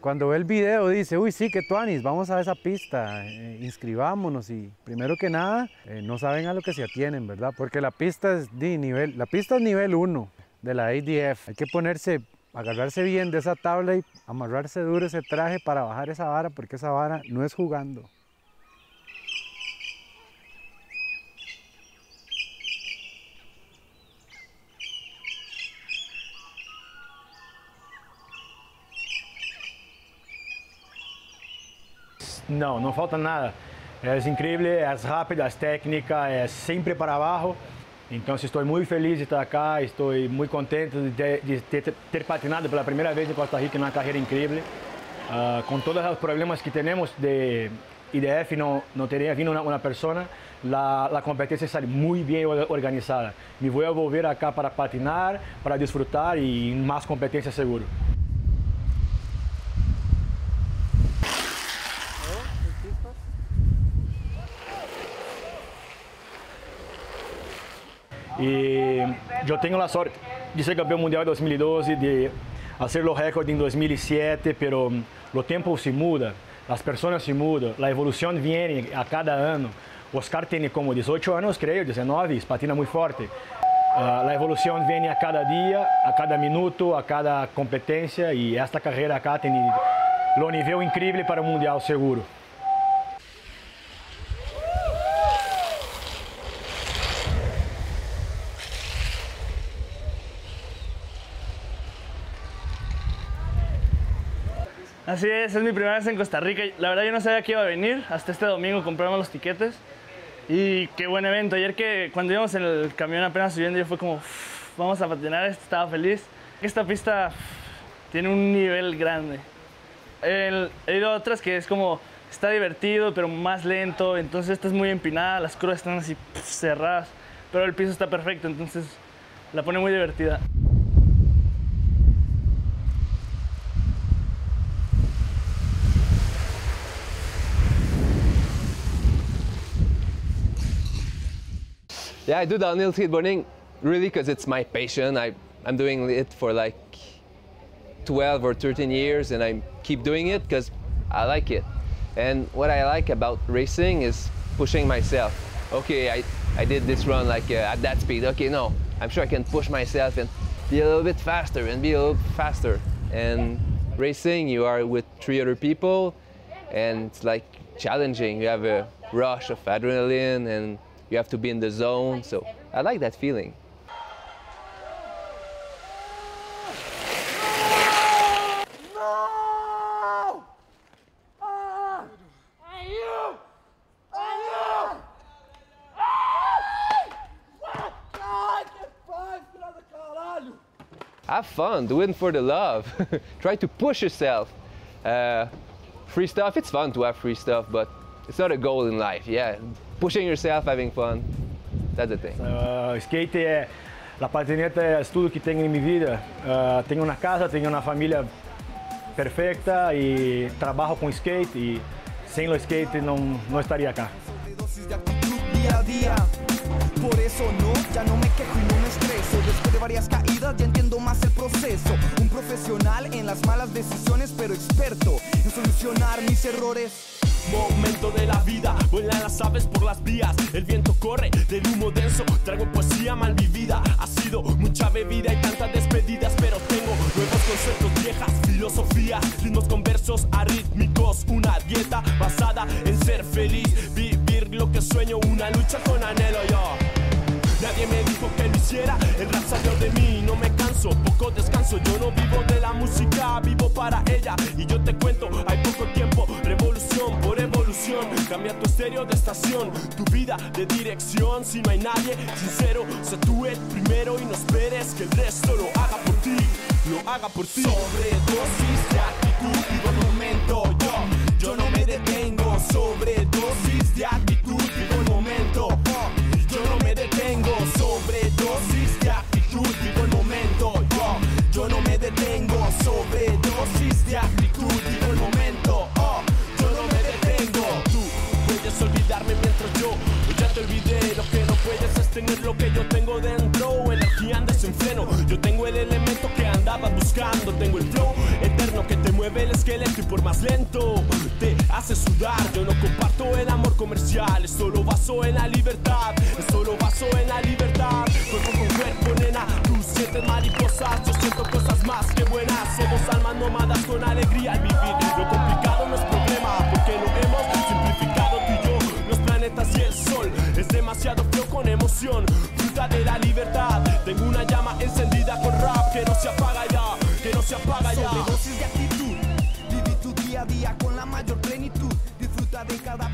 Cuando ve el video dice, uy, sí, que tuanis, vamos a esa pista, eh, inscribámonos y primero que nada, eh, no saben a lo que se atienen, ¿verdad? Porque la pista es de nivel, la pista es nivel 1 de la ADF. Hay que ponerse, agarrarse bien de esa tabla y amarrarse duro ese traje para bajar esa vara, porque esa vara no es jugando. Não, não falta nada. É incrível, é rápido, é técnica, é sempre para abaixo. Então estou muito feliz de estar cá, estou muito contente de ter, de ter, ter patinado pela primeira vez em Costa Rica numa carreira incrível. Ah, com todos os problemas que temos de IDF, não, não teria vindo uma, uma pessoa, a, competência está muito bem organizada. Me vou volver acá para patinar, para disfrutar e mais competência seguro. Y yo tengo la suerte de ser campeón mundial en 2012, de hacer los récords en 2007, pero el tiempo se muda, las personas se mudan, la evolución viene a cada año. Oscar tiene como 18 años, creo, 19, patina muy fuerte. Ah, la evolución viene a cada día, a cada minuto, a cada competencia y esta carrera acá tiene lo nivel increíble para un mundial seguro. Así es, es mi primera vez en Costa Rica. La verdad yo no sabía que iba a venir. Hasta este domingo compramos los tiquetes. Y qué buen evento. Ayer que cuando íbamos en el camión apenas subiendo yo fue como, "Uf, vamos a patinar, estaba feliz. Esta pista tiene un nivel grande. He ido a otras que es como, está divertido pero más lento. Entonces esta es muy empinada, las curvas están así cerradas. Pero el piso está perfecto, entonces la pone muy divertida. Yeah, I do downhill skateboarding really because it's my passion. I, I'm doing it for like 12 or 13 years and I keep doing it because I like it. And what I like about racing is pushing myself. Okay, I, I did this run like uh, at that speed. Okay, no, I'm sure I can push myself and be a little bit faster and be a little faster. And racing, you are with three other people and it's like challenging. You have a rush of adrenaline and you have to be in the zone. So I like that feeling. Have fun, do it for the love. Try to push yourself. Uh, free stuff, it's fun to have free stuff, but it's not a goal in life. Yeah, pushing yourself, having fun, that's the thing. Ah, skate é. A patineta é tudo que tenho em minha vida. Ah, tenho uma casa, tenho uma família perfeita e trabalho com skate e sem o skate não, não estaria cá. Por eso no, ya no me quejo y no me estreso. Después de varias caídas ya entiendo más el proceso. Un profesional en las malas decisiones, pero experto en solucionar mis errores. Momento de la vida, vuelan las aves por las vías. El viento corre del humo denso. Traigo poesía mal vivida. Ha sido mucha bebida y tantas despedidas, pero tengo nuevos conceptos, viejas filosofías, ritmos con versos arrítmicos. Una dieta basada en ser feliz, vivir lo que sueño, una lucha con anhelo yo. Nadie me dijo que lo hiciera, el rap salió de mí, no me canso, poco descanso, yo no vivo de la música, vivo para ella y yo te cuento, hay poco tiempo, revolución por evolución, cambia tu estéreo de estación, tu vida de dirección, si no hay nadie sincero, sé tú el primero y no esperes que el resto lo haga por ti, lo haga por ti. Sobredosis de actitud, vivo el momento, yo, yo no me detengo, sobredosis de actitud, lento te hace sudar. Yo no comparto el amor comercial, es solo baso en la libertad, es solo baso en la libertad. Cuerpo con cuerpo, nena, tú sientes mariposas, yo siento cosas más que buenas. Somos almas nómadas con alegría al vivir. Lo complicado no es problema, porque lo hemos simplificado tú y yo. Los planetas y el sol es demasiado flow con emoción, fruta de la libertad. con la mayor plenitud. Disfruta de cada